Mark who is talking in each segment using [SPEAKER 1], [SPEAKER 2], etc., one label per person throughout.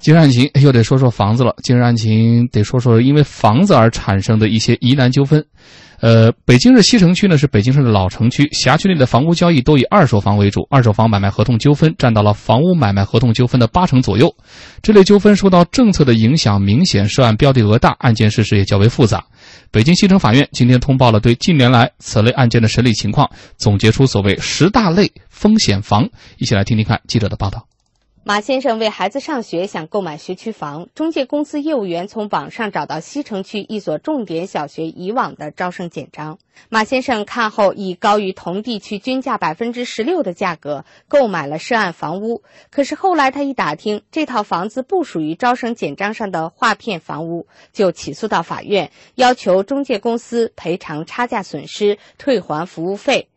[SPEAKER 1] 今日案情又得说说房子了。今日案情得说说因为房子而产生的一些疑难纠纷。呃，北京市西城区呢是北京市的老城区，辖区内的房屋交易都以二手房为主，二手房买卖合同纠纷占到了房屋买卖合同纠纷的八成左右。这类纠纷受到政策的影响明显，涉案标的额大，案件事实也较为复杂。北京西城法院今天通报了对近年来此类案件的审理情况，总结出所谓十大类风险房。一起来听听看记者的报道。
[SPEAKER 2] 马先生为孩子上学想购买学区房，中介公司业务员从网上找到西城区一所重点小学以往的招生简章。马先生看后以高于同地区均价百分之十六的价格购买了涉案房屋。可是后来他一打听，这套房子不属于招生简章上的划片房屋，就起诉到法院，要求中介公司赔偿差价损失、退还服务费。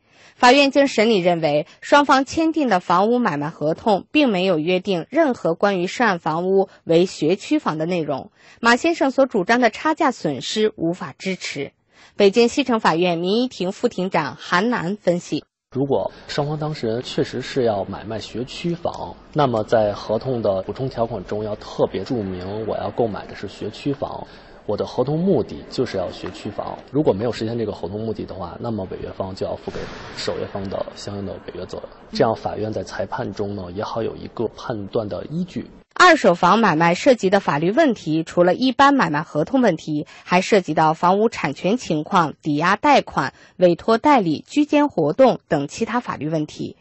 [SPEAKER 2] 法院经审理认为，双方签订的房屋买卖合同并没有约定任何关于涉案房屋为学区房的内容。马先生所主张的差价损失无法支持。北京西城法院民一庭副庭长韩楠分析：
[SPEAKER 3] 如果双方当事人确实是要买卖学区房，那么在合同的补充条款中要特别注明我要购买的是学区房。我的合同目的就是要学区房，如果没有实现这个合同目的的话，那么违约方就要付给守约方的相应的违约责任。这样法院在裁判中呢也好有一个判断的依据。
[SPEAKER 2] 二手房买卖涉及的法律问题，除了一般买卖合同问题，还涉及到房屋产权情况、抵押贷款、委托代理、居间活动等其他法律问题。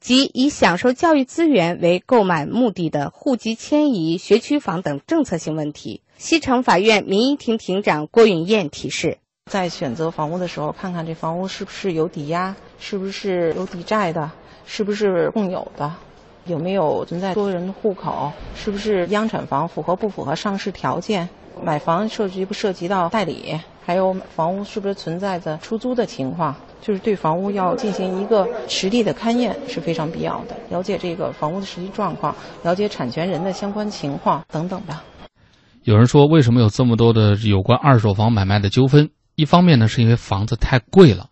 [SPEAKER 2] 即以享受教育资源为购买目的的户籍迁移、学区房等政策性问题。西城法院民一庭庭长郭允燕提示：
[SPEAKER 4] 在选择房屋的时候，看看这房屋是不是有抵押，是不是有抵债的，是不是共有的，有没有存在多人户口，是不是央产房，符合不符合上市条件。买房涉及不涉及到代理，还有房屋是不是存在着出租的情况，就是对房屋要进行一个实地的勘验是非常必要的，了解这个房屋的实际状况，了解产权人的相关情况等等的。
[SPEAKER 1] 有人说，为什么有这么多的有关二手房买卖的纠纷？一方面呢，是因为房子太贵了。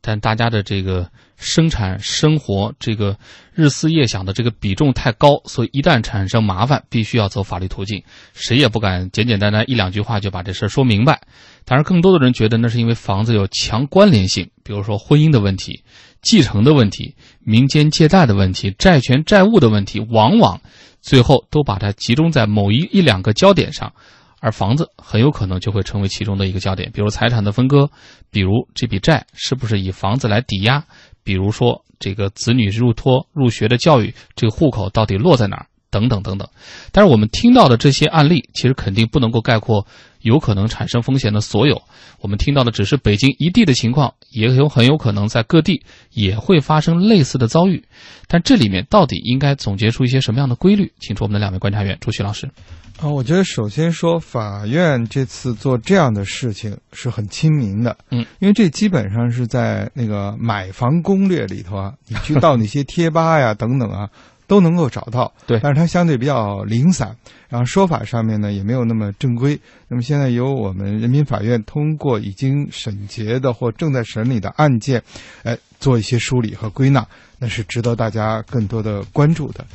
[SPEAKER 1] 但大家的这个生产生活，这个日思夜想的这个比重太高，所以一旦产生麻烦，必须要走法律途径，谁也不敢简简单单一两句话就把这事说明白。当然，更多的人觉得那是因为房子有强关联性，比如说婚姻的问题、继承的问题、民间借贷的问题、债权债务的问题，往往最后都把它集中在某一一两个焦点上。而房子很有可能就会成为其中的一个焦点，比如财产的分割，比如这笔债是不是以房子来抵押，比如说这个子女入托入学的教育，这个户口到底落在哪儿，等等等等。但是我们听到的这些案例，其实肯定不能够概括有可能产生风险的所有。我们听到的只是北京一地的情况，也有很有可能在各地也会发生类似的遭遇。但这里面到底应该总结出一些什么样的规律？请出我们的两位观察员，朱旭老师。
[SPEAKER 5] 啊，我觉得首先说，法院这次做这样的事情是很亲民的，
[SPEAKER 1] 嗯，
[SPEAKER 5] 因为这基本上是在那个买房攻略里头啊，你去到那些贴吧呀等等啊，都能够找到，
[SPEAKER 1] 对，
[SPEAKER 5] 但是它相对比较零散，然后说法上面呢也没有那么正规。那么现在由我们人民法院通过已经审结的或正在审理的案件，哎，做一些梳理和归纳，那是值得大家更多的关注的。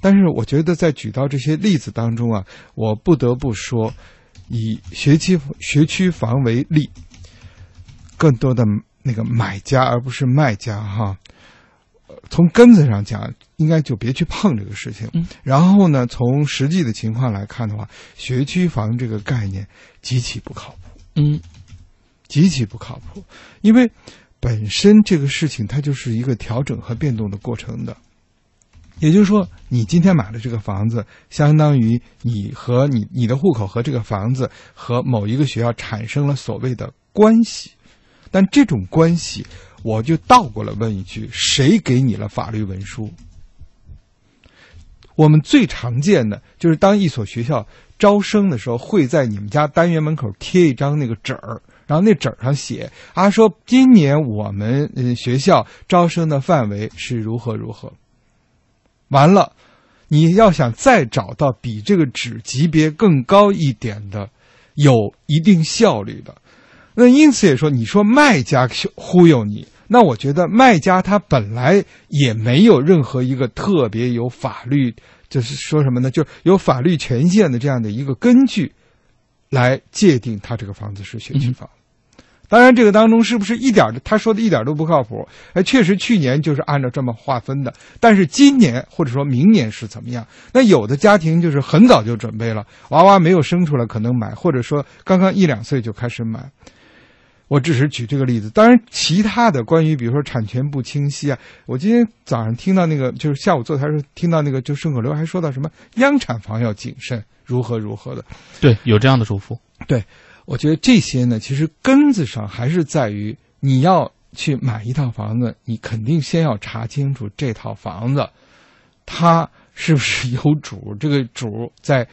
[SPEAKER 5] 但是我觉得，在举到这些例子当中啊，我不得不说，以学区学区房为例，更多的那个买家而不是卖家哈。从根子上讲，应该就别去碰这个事情。然后呢，从实际的情况来看的话，学区房这个概念极其不靠谱。
[SPEAKER 1] 嗯，
[SPEAKER 5] 极其不靠谱，因为本身这个事情它就是一个调整和变动的过程的。也就是说，你今天买的这个房子，相当于你和你你的户口和这个房子和某一个学校产生了所谓的关系，但这种关系，我就倒过来问一句：谁给你了法律文书？我们最常见的就是当一所学校招生的时候，会在你们家单元门口贴一张那个纸儿，然后那纸儿上写啊，说今年我们学校招生的范围是如何如何。完了，你要想再找到比这个纸级别更高一点的，有一定效率的，那因此也说，你说卖家忽悠你，那我觉得卖家他本来也没有任何一个特别有法律就是说什么呢？就有法律权限的这样的一个根据，来界定他这个房子是学区房。当然，这个当中是不是一点他说的一点都不靠谱？哎，确实去年就是按照这么划分的，但是今年或者说明年是怎么样？那有的家庭就是很早就准备了，娃娃没有生出来可能买，或者说刚刚一两岁就开始买。我只是举这个例子，当然其他的关于比如说产权不清晰啊，我今天早上听到那个就是下午坐台时候听到那个就顺口溜还说到什么央产房要谨慎，如何如何的，
[SPEAKER 1] 对，有这样的嘱咐。
[SPEAKER 5] 对，我觉得这些呢，其实根子上还是在于你要去买一套房子，你肯定先要查清楚这套房子，它是不是有主，这个主在。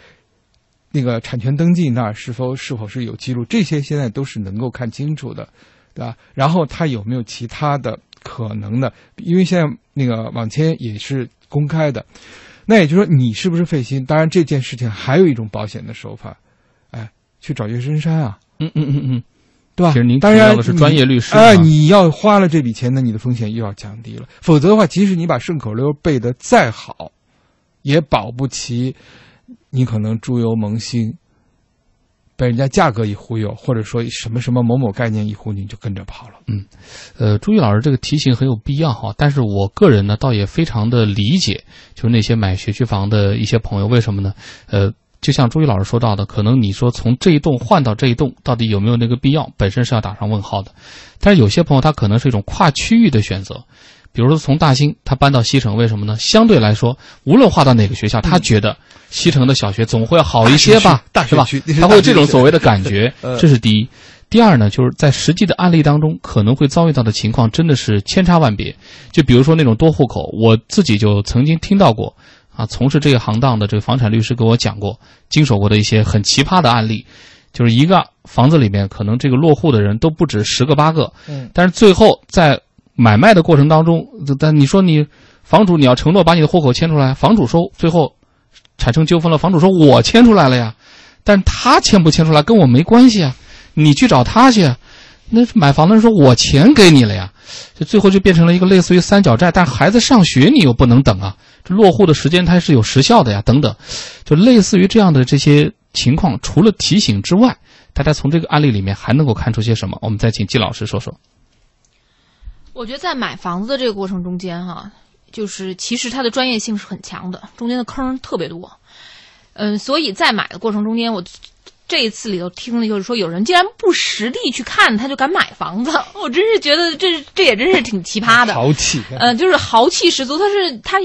[SPEAKER 5] 那个产权登记那儿是否是否是有记录？这些现在都是能够看清楚的，对吧？然后他有没有其他的可能的？因为现在那个网签也是公开的，那也就是说你是不是费心？当然这件事情还有一种保险的手法，哎，去找岳深山啊，
[SPEAKER 1] 嗯嗯嗯嗯，
[SPEAKER 5] 对吧？
[SPEAKER 1] 其实您
[SPEAKER 5] 当然
[SPEAKER 1] 的是专业律师，
[SPEAKER 5] 哎，你要花了这笔钱，那你的风险又要降低了。否则的话，即使你把顺口溜背得再好，也保不齐。你可能猪油蒙心，被人家价格一忽悠，或者说什么什么某某概念一忽悠，你就跟着跑了。
[SPEAKER 1] 嗯，呃，朱毅老师这个提醒很有必要哈，但是我个人呢，倒也非常的理解，就是那些买学区房的一些朋友，为什么呢？呃，就像朱毅老师说到的，可能你说从这一栋换到这一栋，到底有没有那个必要，本身是要打上问号的。但是有些朋友他可能是一种跨区域的选择。比如说从大兴他搬到西城，为什么呢？相对来说，无论划到哪个学校，他觉得西城的小学总会要好一些吧，是吧？他会有这种所谓的感觉，这是第一。第二呢，就是在实际的案例当中，可能会遭遇到的情况真的是千差万别。就比如说那种多户口，我自己就曾经听到过啊，从事这个行当的这个房产律师给我讲过，经手过的一些很奇葩的案例，就是一个房子里面可能这个落户的人都不止十个八个，嗯，但是最后在买卖的过程当中，但你说你房主你要承诺把你的户口迁出来，房主说最后产生纠纷了，房主说我迁出来了呀，但他迁不迁出来跟我没关系啊，你去找他去，那买房的人说我钱给你了呀，就最后就变成了一个类似于三角债，但孩子上学你又不能等啊，这落户的时间它是有时效的呀，等等，就类似于这样的这些情况，除了提醒之外，大家从这个案例里面还能够看出些什么？我们再请季老师说说。
[SPEAKER 6] 我觉得在买房子的这个过程中间，哈，就是其实它的专业性是很强的，中间的坑特别多。嗯，所以在买的过程中间，我这一次里头听的就是说，有人竟然不实地去看，他就敢买房子，我真是觉得这这也真是挺奇葩的。
[SPEAKER 5] 豪气，
[SPEAKER 6] 嗯，就是豪气十足。他是他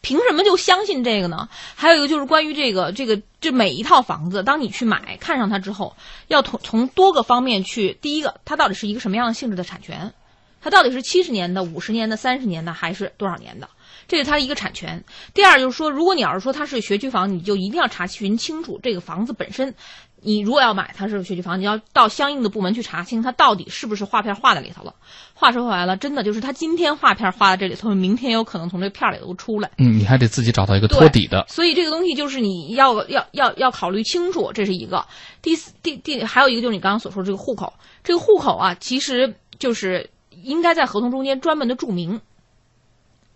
[SPEAKER 6] 凭什么就相信这个呢？还有一个就是关于这个这个，这每一套房子，当你去买看上它之后，要从从多个方面去，第一个，它到底是一个什么样的性质的产权？它到底是七十年的、五十年的、三十年的，还是多少年的？这是它的一个产权。第二就是说，如果你要是说它是学区房，你就一定要查询清楚这个房子本身。你如果要买它是学区房，你要到相应的部门去查清它到底是不是划片划在里头了。话说回来了，真的就是它今天划片划在这里头，明天有可能从这片里头出来。
[SPEAKER 1] 嗯，你还得自己找到一个托底的。
[SPEAKER 6] 所以这个东西就是你要要要要考虑清楚，这是一个。第四第第还有一个就是你刚刚所说这个户口，这个户口啊，其实就是。应该在合同中间专门的注明，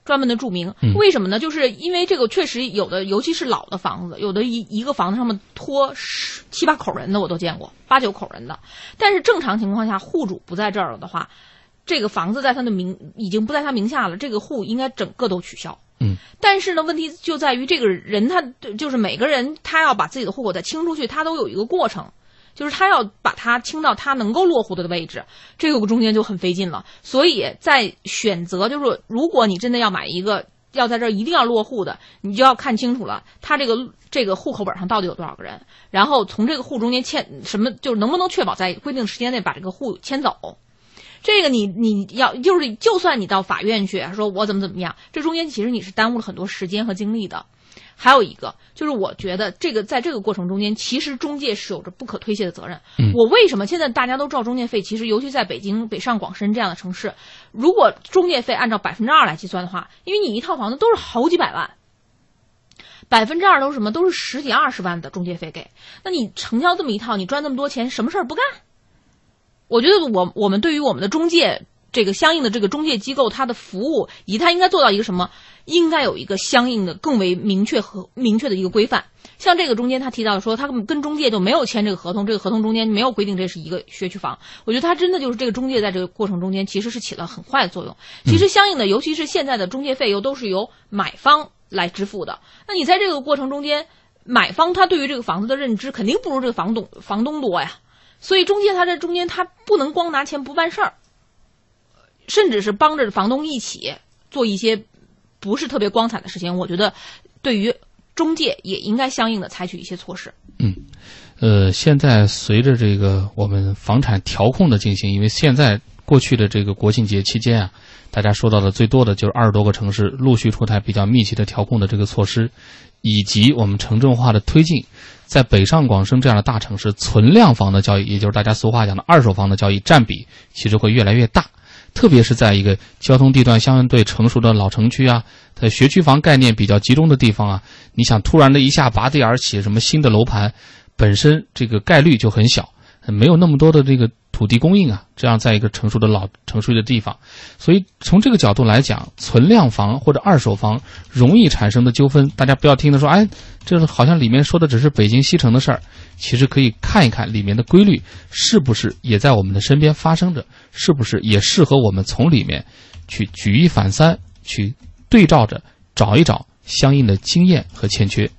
[SPEAKER 6] 专门的注明，为什么呢？就是因为这个确实有的，尤其是老的房子，有的一一个房子上面拖十七八口人的我都见过，八九口人的。但是正常情况下，户主不在这儿了的话，这个房子在他的名已经不在他名下了，这个户应该整个都取消。
[SPEAKER 1] 嗯。
[SPEAKER 6] 但是呢，问题就在于这个人他就是每个人他要把自己的户口再清出去，他都有一个过程。就是他要把它清到他能够落户的位置，这个中间就很费劲了。所以在选择，就是如果你真的要买一个要在这儿一定要落户的，你就要看清楚了，他这个这个户口本上到底有多少个人，然后从这个户中间迁什么，就是能不能确保在规定时间内把这个户迁走。这个你你要就是就算你到法院去说我怎么怎么样，这中间其实你是耽误了很多时间和精力的。还有一个就是，我觉得这个在这个过程中间，其实中介是有着不可推卸的责任。我为什么现在大家都知道中介费？其实尤其在北京、北上广深这样的城市，如果中介费按照百分之二来计算的话，因为你一套房子都是好几百万，百分之二都是什么？都是十几二十万的中介费给。那你成交这么一套，你赚那么多钱，什么事儿不干？我觉得我我们对于我们的中介这个相应的这个中介机构，它的服务以及它应该做到一个什么？应该有一个相应的更为明确和明确的一个规范。像这个中间他提到说，他跟中介就没有签这个合同，这个合同中间没有规定这是一个学区房。我觉得他真的就是这个中介在这个过程中间其实是起了很坏的作用。其实相应的，尤其是现在的中介费又都是由买方来支付的。那你在这个过程中间，买方他对于这个房子的认知肯定不如这个房东房东多呀。所以中介他在中间他不能光拿钱不办事儿，甚至是帮着房东一起做一些不是特别光彩的事情。我觉得对于。中介也应该相应的采取一些措施。
[SPEAKER 1] 嗯，呃，现在随着这个我们房产调控的进行，因为现在过去的这个国庆节期间啊，大家说到的最多的就是二十多个城市陆续出台比较密集的调控的这个措施，以及我们城镇化的推进，在北上广深这样的大城市，存量房的交易，也就是大家俗话讲的二手房的交易占比，其实会越来越大。特别是在一个交通地段相对成熟的老城区啊，在学区房概念比较集中的地方啊，你想突然的一下拔地而起什么新的楼盘，本身这个概率就很小，没有那么多的这个。土地供应啊，这样在一个成熟的老成熟的地方，所以从这个角度来讲，存量房或者二手房容易产生的纠纷，大家不要听他说，哎，这是好像里面说的只是北京西城的事儿，其实可以看一看里面的规律是不是也在我们的身边发生着，是不是也适合我们从里面去举一反三，去对照着找一找相应的经验和欠缺。